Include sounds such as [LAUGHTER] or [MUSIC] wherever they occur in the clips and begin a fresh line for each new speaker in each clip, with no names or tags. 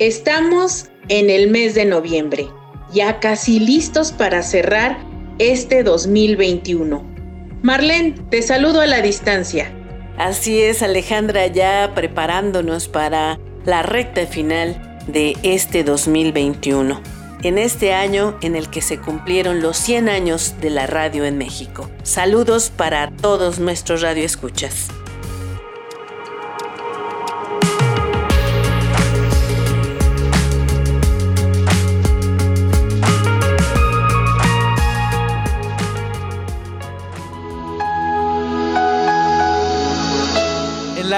Estamos en el mes de noviembre, ya casi listos para cerrar este 2021. Marlene, te saludo a la distancia.
Así es, Alejandra, ya preparándonos para la recta final de este 2021, en este año en el que se cumplieron los 100 años de la radio en México. Saludos para todos nuestros radioescuchas.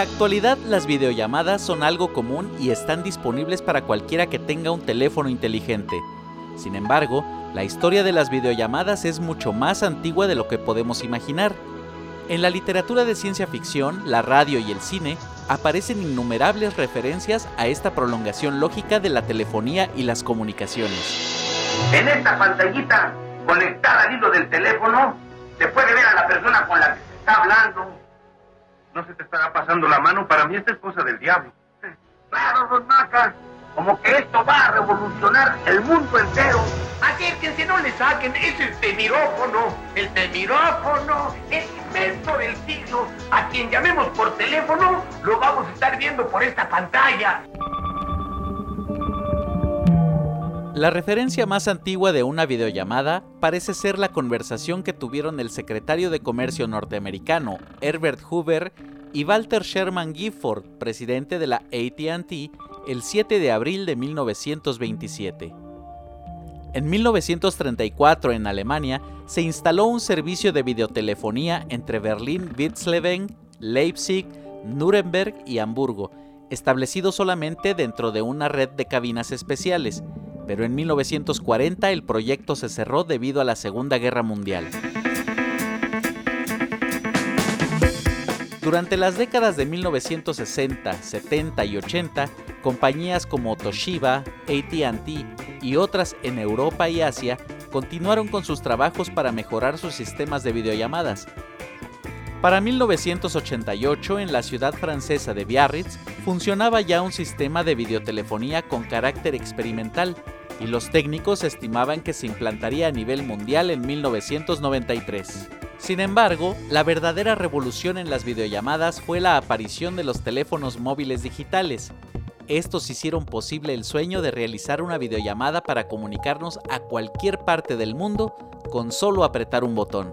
Actualidad las videollamadas son algo común y están disponibles para cualquiera que tenga un teléfono inteligente. Sin embargo, la historia de las videollamadas es mucho más antigua de lo que podemos imaginar. En la literatura de ciencia ficción, la radio y el cine aparecen innumerables referencias a esta prolongación lógica de la telefonía y las comunicaciones.
En esta pantallita conectada al hilo del teléfono se puede ver a la persona con la que se está hablando.
No se te estará pasando la mano, para mí esta es cosa del diablo.
Claro, don Maca, como que esto va a revolucionar el mundo entero. Acérquense, no le saquen, es el temirófono, el temirófono, el invento del siglo. A quien llamemos por teléfono, lo vamos a estar viendo por esta pantalla.
La referencia más antigua de una videollamada parece ser la conversación que tuvieron el secretario de Comercio norteamericano, Herbert Hoover, y Walter Sherman Gifford, presidente de la ATT, el 7 de abril de 1927. En 1934 en Alemania se instaló un servicio de videotelefonía entre Berlín-Witzleben, Leipzig, Nuremberg y Hamburgo, establecido solamente dentro de una red de cabinas especiales, pero en 1940 el proyecto se cerró debido a la Segunda Guerra Mundial. Durante las décadas de 1960, 70 y 80, compañías como Toshiba, ATT y otras en Europa y Asia continuaron con sus trabajos para mejorar sus sistemas de videollamadas. Para 1988, en la ciudad francesa de Biarritz, funcionaba ya un sistema de videotelefonía con carácter experimental, y los técnicos estimaban que se implantaría a nivel mundial en 1993. Sin embargo, la verdadera revolución en las videollamadas fue la aparición de los teléfonos móviles digitales. Estos hicieron posible el sueño de realizar una videollamada para comunicarnos a cualquier parte del mundo con solo apretar un botón.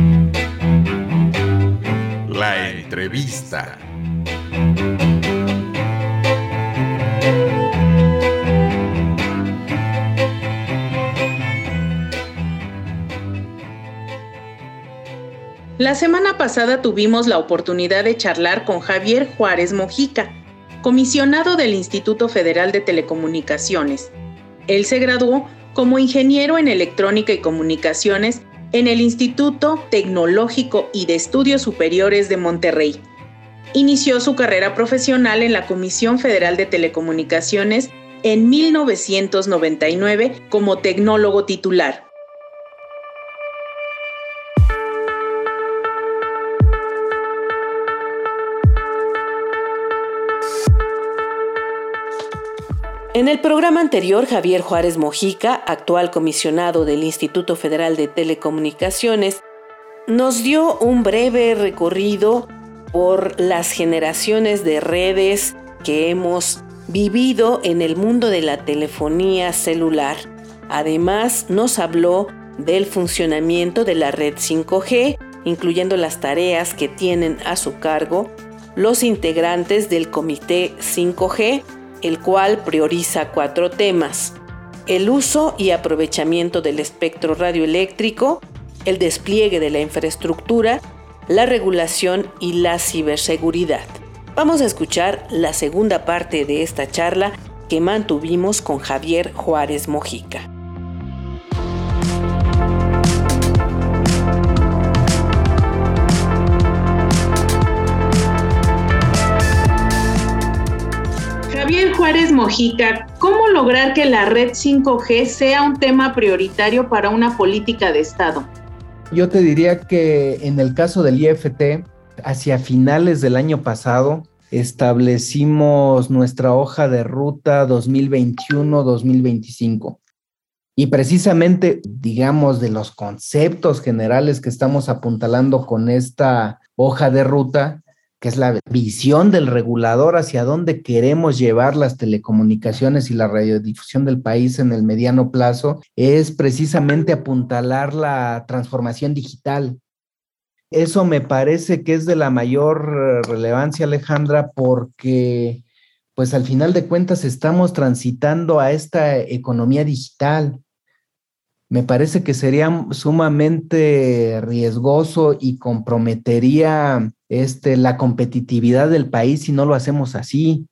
La entrevista.
La semana pasada tuvimos la oportunidad de charlar con Javier Juárez Mojica, comisionado del Instituto Federal de Telecomunicaciones. Él se graduó como ingeniero en electrónica y comunicaciones en el Instituto Tecnológico y de Estudios Superiores de Monterrey. Inició su carrera profesional en la Comisión Federal de Telecomunicaciones en 1999 como tecnólogo titular.
En el programa anterior, Javier Juárez Mojica, actual comisionado del Instituto Federal de Telecomunicaciones, nos dio un breve recorrido por las generaciones de redes que hemos vivido en el mundo de la telefonía celular. Además, nos habló del funcionamiento de la red 5G, incluyendo las tareas que tienen a su cargo los integrantes del Comité 5G, el cual prioriza cuatro temas. El uso y aprovechamiento del espectro radioeléctrico, el despliegue de la infraestructura, la regulación y la ciberseguridad. Vamos a escuchar la segunda parte de esta charla que mantuvimos con Javier Juárez Mojica.
Juárez Mojica, ¿cómo lograr que la red 5G sea un tema prioritario para una política de Estado?
Yo te diría que en el caso del IFT, hacia finales del año pasado, establecimos nuestra hoja de ruta 2021-2025. Y precisamente, digamos, de los conceptos generales que estamos apuntalando con esta hoja de ruta, que es la visión del regulador hacia dónde queremos llevar las telecomunicaciones y la radiodifusión del país en el mediano plazo, es precisamente apuntalar la transformación digital. Eso me parece que es de la mayor relevancia, Alejandra, porque pues al final de cuentas estamos transitando a esta economía digital me parece que sería sumamente riesgoso y comprometería este, la competitividad del país si no lo hacemos así.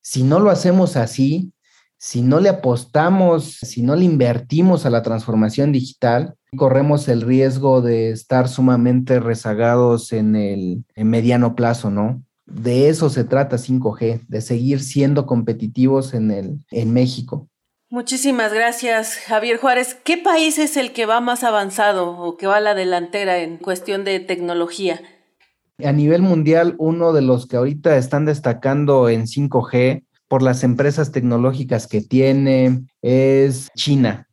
Si no lo hacemos así, si no le apostamos, si no le invertimos a la transformación digital, corremos el riesgo de estar sumamente rezagados en el mediano plazo, ¿no? De eso se trata 5G, de seguir siendo competitivos en, el, en México.
Muchísimas gracias, Javier Juárez. ¿Qué país es el que va más avanzado o que va a la delantera en cuestión de tecnología?
A nivel mundial, uno de los que ahorita están destacando en 5G por las empresas tecnológicas que tiene es China.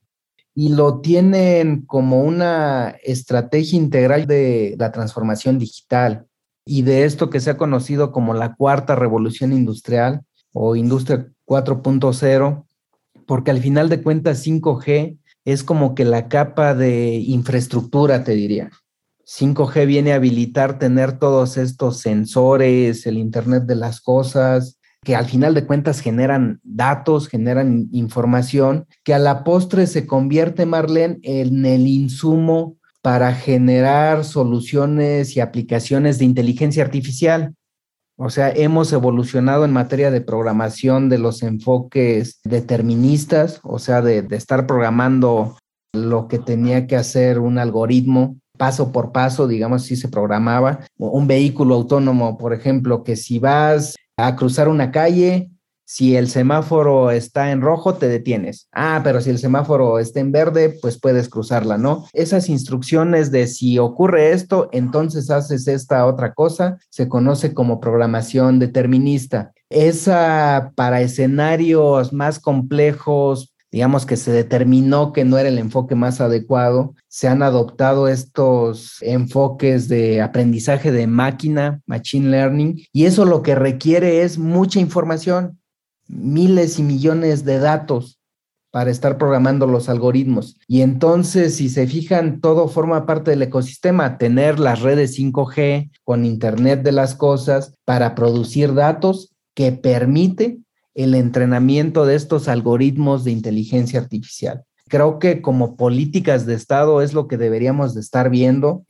Y lo tienen como una estrategia integral de la transformación digital y de esto que se ha conocido como la cuarta revolución industrial o industria 4.0 porque al final de cuentas 5G es como que la capa de infraestructura, te diría. 5G viene a habilitar tener todos estos sensores, el Internet de las Cosas, que al final de cuentas generan datos, generan información, que a la postre se convierte, Marlene, en el insumo para generar soluciones y aplicaciones de inteligencia artificial. O sea, hemos evolucionado en materia de programación de los enfoques deterministas, o sea, de, estar programando lo que tenía que hacer un algoritmo paso por paso, digamos, si se programaba. Un vehículo autónomo, por ejemplo, que si vas a cruzar una calle, si el semáforo está en rojo, te detienes. Ah, pero si el semáforo está en verde, pues puedes cruzarla, ¿no? Esas instrucciones de si ocurre esto, entonces haces esta otra cosa, se conoce como programación determinista. Esa para escenarios más complejos, digamos que se determinó que no era el enfoque más adecuado, se han adoptado estos enfoques de aprendizaje de máquina, machine learning, y eso lo que requiere es mucha información miles y millones de datos para estar programando los algoritmos. Y entonces, si se fijan, todo forma parte del ecosistema, tener las redes 5G con Internet de las Cosas para producir datos que permite el entrenamiento de estos algoritmos de inteligencia artificial. Creo que como políticas de Estado es lo que deberíamos de estar viendo,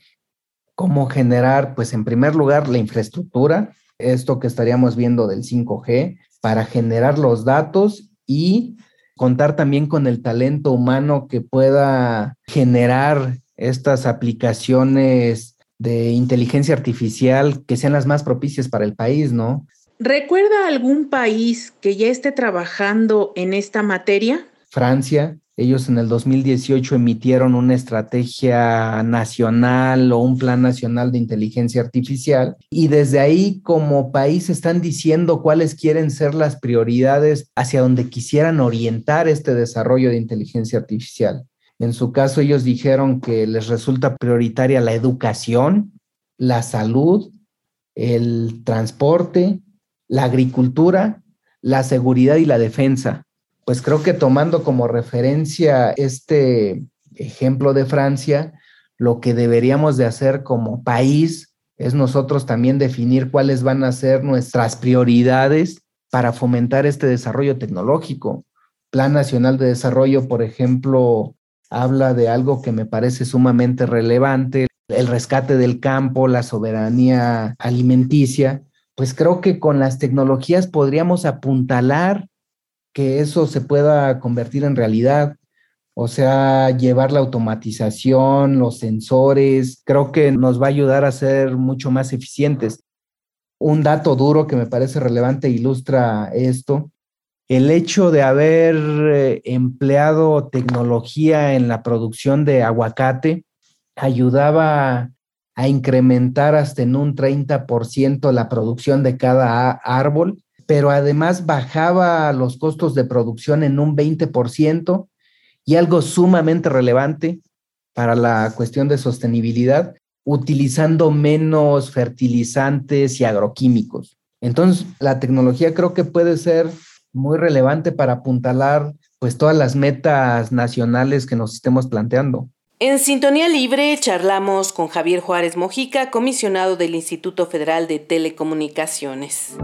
cómo generar, pues en primer lugar, la infraestructura, esto que estaríamos viendo del 5G, para generar los datos y contar también con el talento humano que pueda generar estas aplicaciones de inteligencia artificial que sean las más propicias para el país, ¿no?
¿Recuerda algún país que ya esté trabajando en esta materia?
Francia. Ellos en el 2018 emitieron una estrategia nacional o un plan nacional de inteligencia artificial y desde ahí como país están diciendo cuáles quieren ser las prioridades hacia donde quisieran orientar este desarrollo de inteligencia artificial. En su caso, ellos dijeron que les resulta prioritaria la educación, la salud, el transporte, la agricultura, la seguridad y la defensa pues creo que tomando como referencia este ejemplo de Francia, lo que deberíamos de hacer como país es nosotros también definir cuáles van a ser nuestras prioridades para fomentar este desarrollo tecnológico. Plan Nacional de Desarrollo, por ejemplo, habla de algo que me parece sumamente relevante, el rescate del campo, la soberanía alimenticia. Pues creo que con las tecnologías podríamos apuntalar que eso se pueda convertir en realidad. O sea, llevar la automatización, los sensores, creo que nos va a ayudar a ser mucho más eficientes. Un dato duro que me parece relevante ilustra esto. El hecho de haber eh, empleado tecnología en la producción de aguacate ayudaba a incrementar hasta en un 30% la producción de cada árbol pero además bajaba los costos de producción en un 20% y algo sumamente relevante para la cuestión de sostenibilidad, utilizando menos fertilizantes y agroquímicos. Entonces, la tecnología creo que puede ser muy relevante para apuntalar pues todas las metas nacionales que nos estemos planteando.
En Sintonía Libre charlamos con Javier Juárez Mojica, comisionado del Instituto Federal de Telecomunicaciones.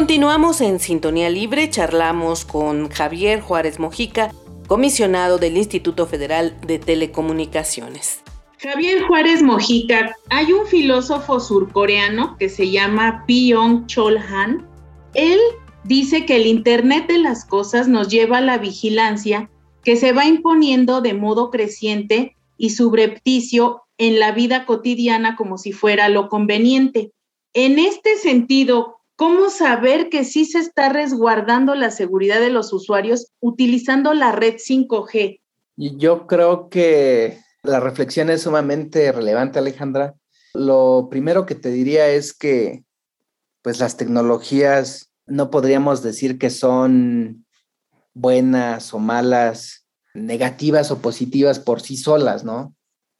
Continuamos en Sintonía Libre, charlamos con Javier Juárez Mojica, comisionado del Instituto Federal de Telecomunicaciones.
Javier Juárez Mojica, hay un filósofo surcoreano que se llama Byung Chol Han. Él dice que el Internet de las cosas nos lleva a la vigilancia que se va imponiendo de modo creciente y subrepticio en la vida cotidiana como si fuera lo conveniente. En este sentido, ¿Cómo saber que sí se está resguardando la seguridad de los usuarios utilizando la red 5G?
Yo creo que la reflexión es sumamente relevante, Alejandra. Lo primero que te diría es que pues las tecnologías no podríamos decir que son buenas o malas, negativas o positivas por sí solas, ¿no?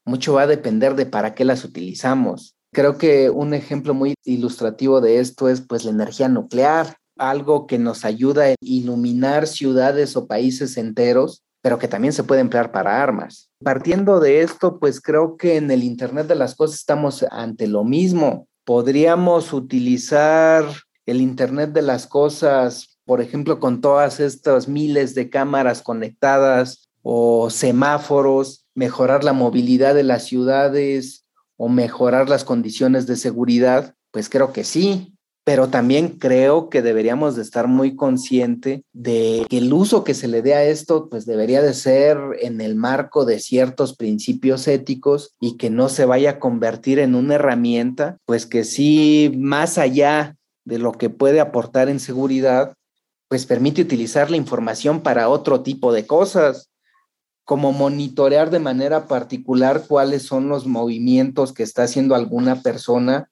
Mucho va a depender de para qué las utilizamos. Creo que un ejemplo muy ilustrativo de esto es pues la energía nuclear, algo que nos ayuda a iluminar ciudades o países enteros, pero que también se puede emplear para armas. Partiendo de esto, pues creo que en el Internet de las Cosas estamos ante lo mismo. Podríamos utilizar el Internet de las Cosas, por ejemplo, con todas estas miles de cámaras conectadas o semáforos, mejorar la movilidad de las ciudades, o mejorar las condiciones de seguridad? Pues creo que sí, pero también creo que deberíamos de estar muy consciente de que el uso que se le dé a esto pues debería de ser en el marco de ciertos principios éticos y que no se vaya a convertir en una herramienta pues que sí más allá de lo que puede aportar en seguridad pues permite utilizar la información para otro tipo de cosas como monitorear de manera particular cuáles son los movimientos que está haciendo alguna persona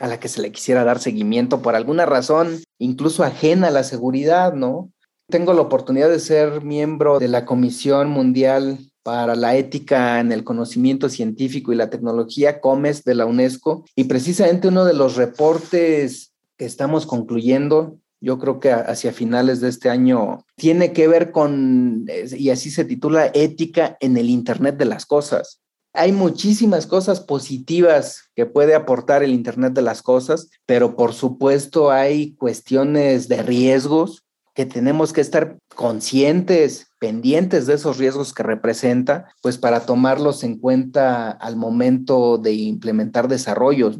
a la que se le quisiera dar seguimiento por alguna razón, incluso ajena a la seguridad, ¿no? Tengo la oportunidad de ser miembro de la Comisión Mundial para la Ética en el Conocimiento Científico y la Tecnología, COMES, de la UNESCO, y precisamente uno de los reportes que estamos concluyendo yo creo que hacia finales de este año, tiene que ver con, y así se titula, ética en el Internet de las Cosas. Hay muchísimas cosas positivas que puede aportar el Internet de las Cosas, pero por supuesto hay cuestiones de riesgos que tenemos que estar conscientes pendientes de esos riesgos que representa, pues para tomarlos en cuenta al momento de implementar desarrollos.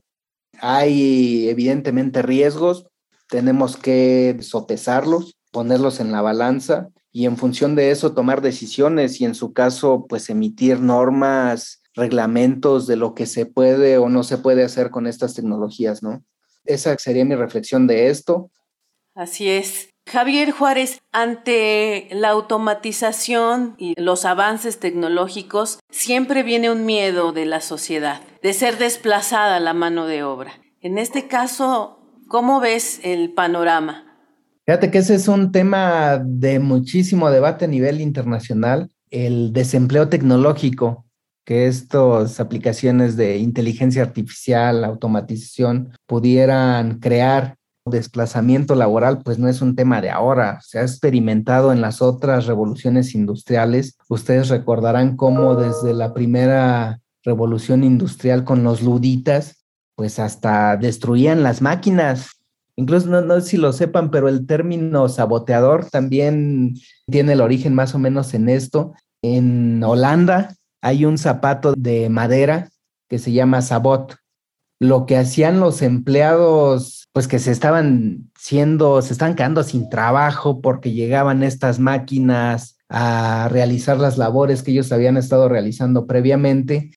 Hay evidentemente riesgos, tenemos que sopesarlos, ponerlos en la balanza y en función de eso tomar decisiones y en su caso pues emitir normas, reglamentos de lo que se puede o no se puede hacer con estas tecnologías, ¿no? Esa sería mi reflexión de esto.
Así es. Javier Juárez, ante la automatización y los avances tecnológicos, siempre viene un miedo de la sociedad, de ser desplazada la mano de obra. En este caso, ¿cómo ves el panorama?
Fíjate que ese es un tema de muchísimo debate a nivel internacional, el desempleo tecnológico, que estas aplicaciones de inteligencia artificial, automatización, pudieran crear desplazamiento laboral, pues no es un tema de ahora, se ha experimentado en las otras revoluciones industriales. Ustedes recordarán cómo desde la primera revolución industrial con los luditas, pues hasta destruían las máquinas, Incluso no, sé si lo sepan, pero el término saboteador también tiene el origen más o menos en esto. En Holanda hay un zapato de madera que se llama sabot. Lo que hacían los empleados, pues que se estaban siendo, se estaban quedando sin trabajo porque llegaban estas máquinas a realizar las labores que ellos habían estado realizando previamente,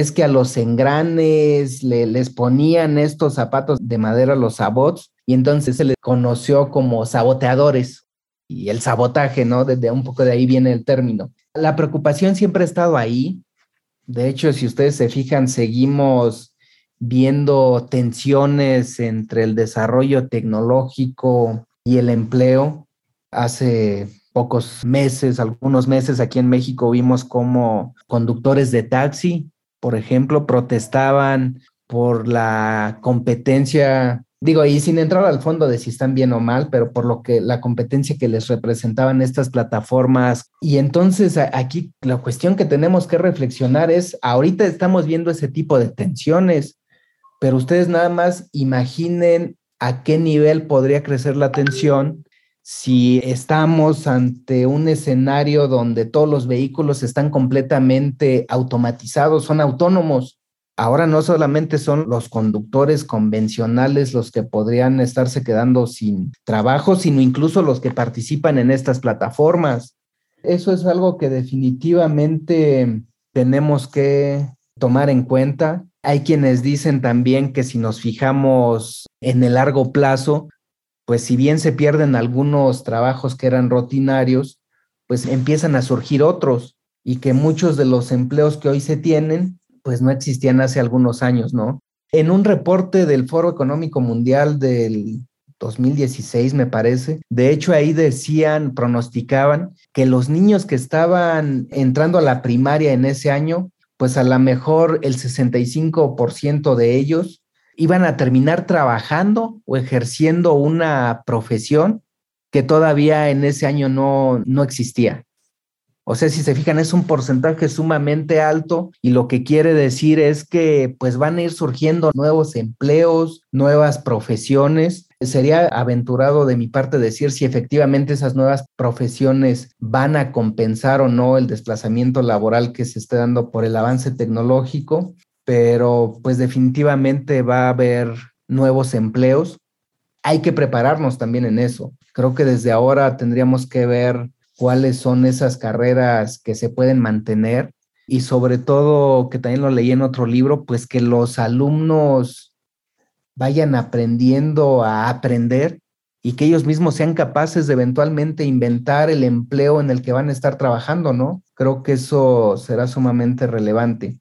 es que a los engranes les ponían estos zapatos de madera, los sabots, y entonces se les conoció como saboteadores y el sabotaje, ¿no? Desde un poco de ahí viene el término. La preocupación siempre ha estado ahí. De hecho, si ustedes se fijan, seguimos viendo tensiones entre el desarrollo tecnológico y el empleo. Hace pocos meses, algunos meses aquí en México vimos como conductores de taxi, por ejemplo, protestaban por la competencia digo, y sin entrar al fondo de si están bien o mal, pero por lo que la competencia que les representaban estas plataformas. Y entonces aquí la cuestión que tenemos que reflexionar es, ahorita estamos viendo ese tipo de tensiones, pero ustedes nada más imaginen a qué nivel podría crecer la tensión si estamos ante un escenario donde todos los vehículos están completamente automatizados, son autónomos Ahora no solamente son los conductores convencionales los que podrían estarse quedando sin trabajo, sino incluso los que participan en estas plataformas. Eso es algo que definitivamente tenemos que tomar en cuenta. Hay quienes dicen también que si nos fijamos en el largo plazo, pues si bien se pierden algunos trabajos que eran rutinarios, pues empiezan a surgir otros y que muchos de los empleos que hoy se tienen pues no existían hace algunos años, ¿no? En un reporte del Foro Económico Mundial del 2016, me parece. De hecho, ahí decían, pronosticaban que los niños que estaban entrando a la primaria en ese año, pues a lo mejor el 65% de ellos iban a terminar trabajando o ejerciendo una profesión que todavía en ese año no, no existía. O sea, si se fijan, es un porcentaje sumamente alto y lo que quiere decir es que pues van a ir surgiendo nuevos empleos, nuevas profesiones. Sería aventurado de mi parte decir si efectivamente esas nuevas profesiones van a compensar o no el desplazamiento laboral que se está dando por el avance tecnológico, pero pues definitivamente va a haber nuevos empleos. Hay que prepararnos también en eso. Creo que desde ahora tendríamos que ver cuáles son esas carreras que se pueden mantener y sobre todo, que también lo leí en otro libro, pues que los alumnos vayan aprendiendo a aprender y que ellos mismos sean capaces de eventualmente inventar el empleo en el que van a estar trabajando, ¿no? Creo que eso será sumamente relevante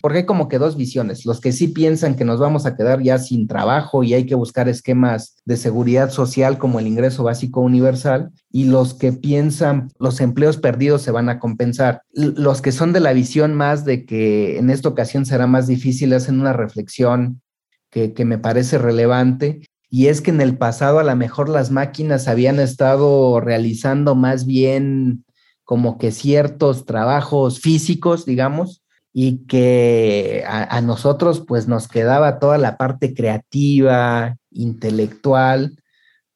porque hay como que dos visiones, los que sí piensan que nos vamos a quedar ya sin trabajo y hay que buscar esquemas de seguridad social como el ingreso básico universal y los que piensan los empleos perdidos se van a compensar. Los que son de la visión más de que en esta ocasión será más difícil hacen una reflexión que, que me parece relevante y es que en el pasado a lo mejor las máquinas habían estado realizando más bien como que ciertos trabajos físicos, digamos, y que a, nosotros pues nos quedaba toda la parte creativa, intelectual,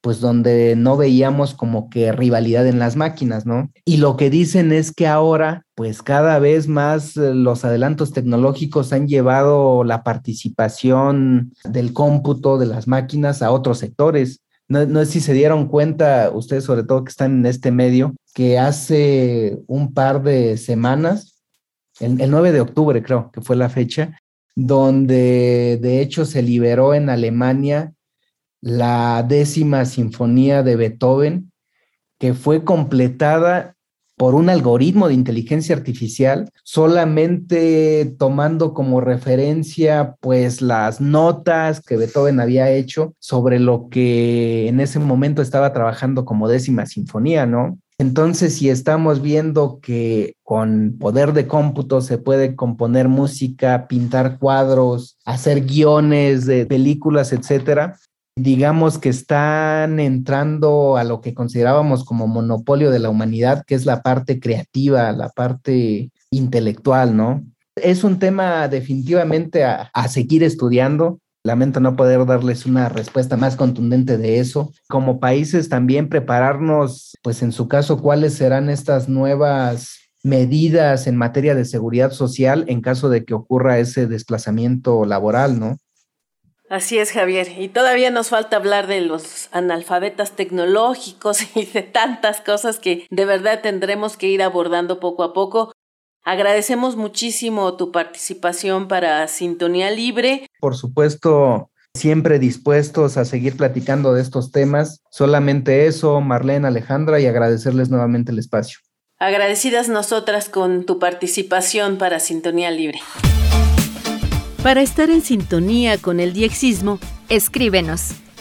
pues donde no veíamos como que rivalidad en las máquinas, ¿no? Y lo que dicen es que ahora, pues cada vez más eh, los adelantos tecnológicos han llevado la participación del cómputo de las máquinas a otros sectores. No, no sé si se dieron cuenta, ustedes sobre todo que están en este medio, que hace un par de semanas, el, el 9 de octubre creo que fue la fecha, donde de hecho se liberó en Alemania la décima sinfonía de Beethoven, que fue completada por un algoritmo de inteligencia artificial, solamente tomando como referencia pues las notas que Beethoven había hecho sobre lo que en ese momento estaba trabajando como décima sinfonía, ¿no? Entonces, si estamos viendo que con poder de cómputo se puede componer música, pintar cuadros, hacer guiones de películas, etcétera, digamos que están entrando a lo que considerábamos como monopolio de la humanidad, que es la parte creativa, la parte intelectual, ¿no? Es un tema definitivamente a, a seguir estudiando. Lamento no poder darles una respuesta más contundente de eso. Como países también prepararnos, pues en su caso, cuáles serán estas nuevas medidas en materia de seguridad social en caso de que ocurra ese desplazamiento laboral, ¿no?
Así es, Javier. Y todavía nos falta hablar de los analfabetas tecnológicos [LAUGHS] y de tantas cosas que de verdad tendremos que ir abordando poco a poco. Agradecemos muchísimo tu participación para Sintonía Libre.
Por supuesto, siempre dispuestos a seguir platicando de estos temas. Solamente eso, Marlene, Alejandra, y agradecerles nuevamente el espacio.
Agradecidas nosotras con tu participación para Sintonía Libre.
Para estar en sintonía con el diexismo,
escríbenos.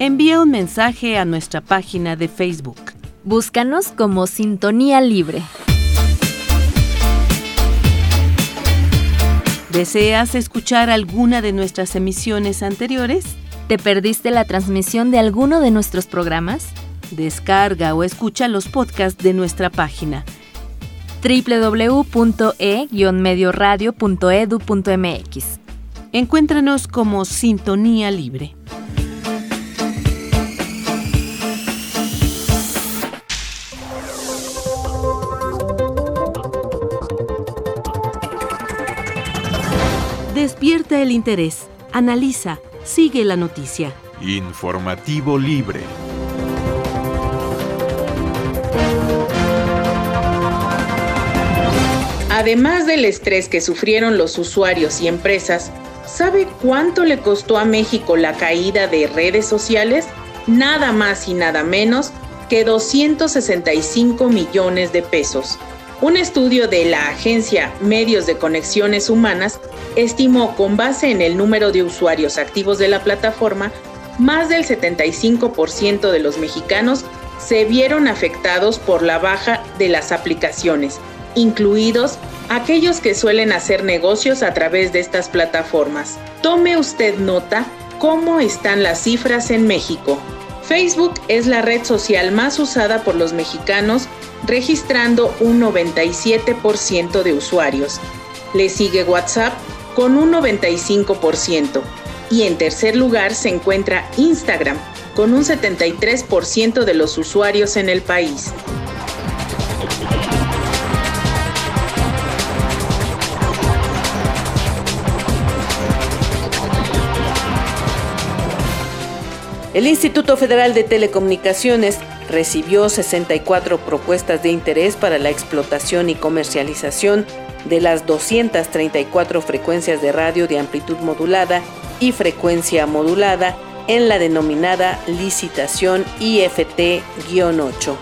Envía un mensaje a nuestra página de Facebook.
Búscanos como Sintonía Libre.
¿Deseas escuchar alguna de nuestras emisiones anteriores?
¿Te perdiste la transmisión de alguno de nuestros programas?
Descarga o escucha los podcasts de nuestra página
www.e-medioradio.edu.mx
Encuéntranos como Sintonía Libre. Despierta el interés, analiza, sigue la noticia.
Informativo libre.
Además del estrés que sufrieron los usuarios y empresas, ¿Sabe cuánto le costó a México la caída de redes sociales? Nada más y nada menos que 265 millones de pesos. Un estudio de la agencia Medios de Conexiones Humanas estimó con base en el número de usuarios activos de la plataforma, más del 75% de los mexicanos se vieron afectados por la baja de las aplicaciones, incluidos aquellos que suelen hacer negocios a través de estas plataformas. Tome usted nota cómo están las cifras en México. Facebook es la red social más usada por los mexicanos, registrando un 97% de usuarios. Le sigue WhatsApp con un 95%. Y en tercer lugar se encuentra Instagram, con un 73% de los usuarios en el país.
El Instituto Federal de Telecomunicaciones recibió 64 propuestas de interés para la explotación y comercialización de las 234 frecuencias de radio de amplitud modulada y frecuencia modulada en la denominada licitación IFT-8.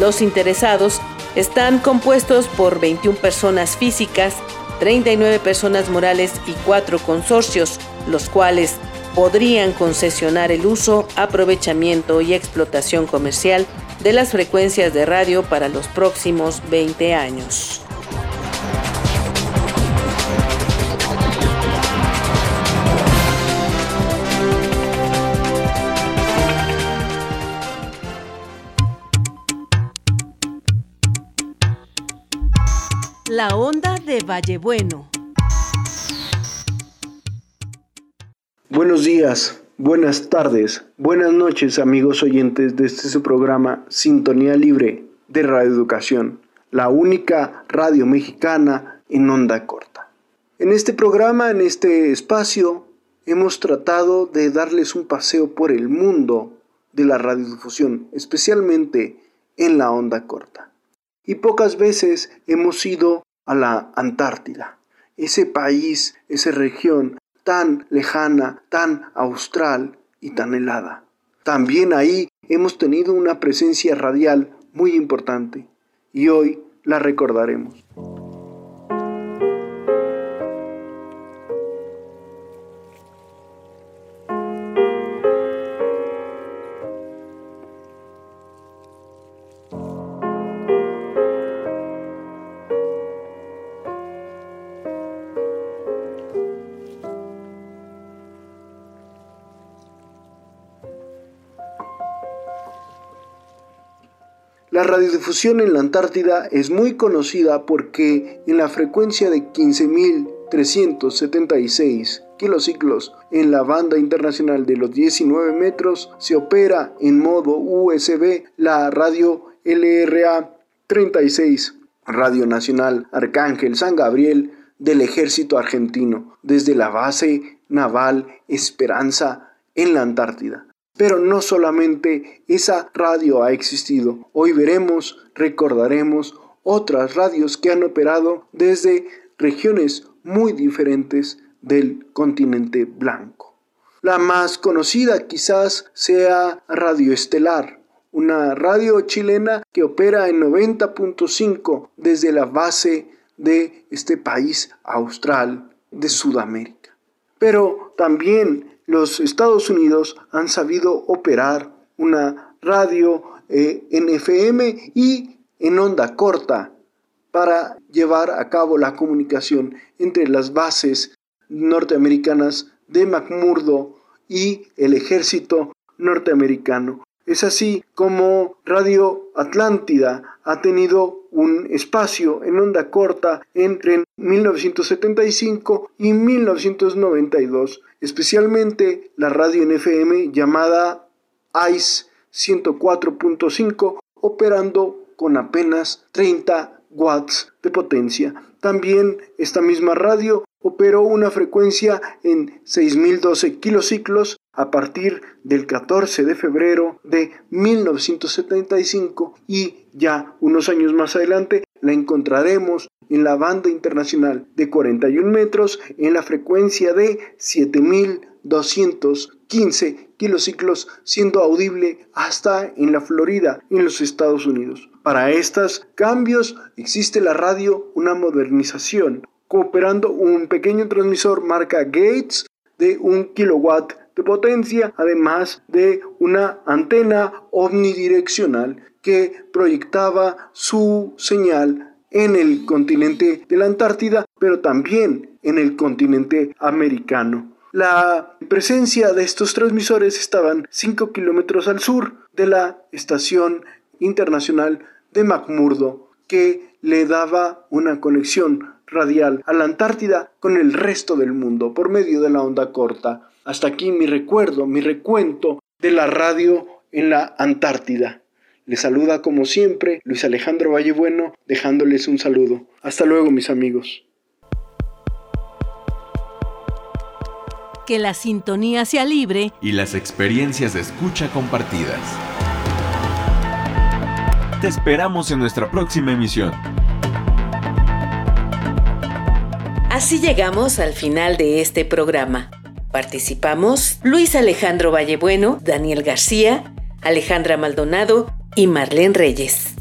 Los interesados están compuestos por 21 personas físicas, 39 personas morales y 4 consorcios, los cuales podrían concesionar el uso, aprovechamiento y explotación comercial de las frecuencias de radio para los próximos 20 años.
La onda de Vallebueno.
Buenos días, buenas tardes, buenas noches amigos oyentes de este programa Sintonía Libre de Radio Educación, la única radio mexicana en onda corta. En este programa, en este espacio, hemos tratado de darles un paseo por el mundo de la radiodifusión, especialmente en la onda corta y pocas veces hemos ido a la Antártida, ese país, esa región tan lejana, tan austral y tan helada. También ahí hemos tenido una presencia radial muy importante y hoy la recordaremos. La radiodifusión en la Antártida es muy conocida porque en la frecuencia de 15.376 kilociclos en la banda internacional de los 19 metros se opera en modo USB la radio LRA 36, Radio Nacional Arcángel San Gabriel del ejército argentino, desde la base naval Esperanza en la Antártida. Pero no solamente esa radio ha existido. Hoy veremos, recordaremos otras radios que han operado desde regiones muy diferentes del continente blanco. La más conocida quizás sea Radio Estelar, una radio chilena que opera en 90.5 desde la base de este país austral de Sudamérica. Pero también los Estados Unidos han sabido operar una radio eh, en FM y en onda corta para llevar a cabo la comunicación entre las bases norteamericanas de McMurdo y el ejército norteamericano. Es así como Radio Atlántida ha tenido un espacio en onda corta entre 1975 y 1992, especialmente la radio en FM llamada ICE 104.5 operando con apenas 30 watts de potencia. También esta misma radio operó una frecuencia en 6012 kilociclos a partir del 14 de febrero de 1975 y ya unos años más adelante la encontraremos en la banda internacional de 41 metros en la frecuencia de 7215 kilociclos, siendo audible hasta en la Florida, en los Estados Unidos. Para estos cambios existe la radio una modernización, cooperando un pequeño transmisor marca Gates de 1 kilowatt de potencia, además de una antena omnidireccional que proyectaba su señal en el continente de la Antártida, pero también en el continente americano. La presencia de estos transmisores estaban 5 kilómetros al sur de la estación internacional de McMurdo, que le daba una conexión radial a la Antártida con el resto del mundo por medio de la onda corta. Hasta aquí mi recuerdo, mi recuento de la radio en la Antártida. Les saluda como siempre Luis Alejandro Vallebueno, dejándoles un saludo. Hasta luego mis amigos.
Que la sintonía sea libre
y las experiencias de escucha compartidas. Te esperamos en nuestra próxima emisión.
Así llegamos al final de este programa. Participamos Luis Alejandro Vallebueno, Daniel García, Alejandra Maldonado y Marlene Reyes.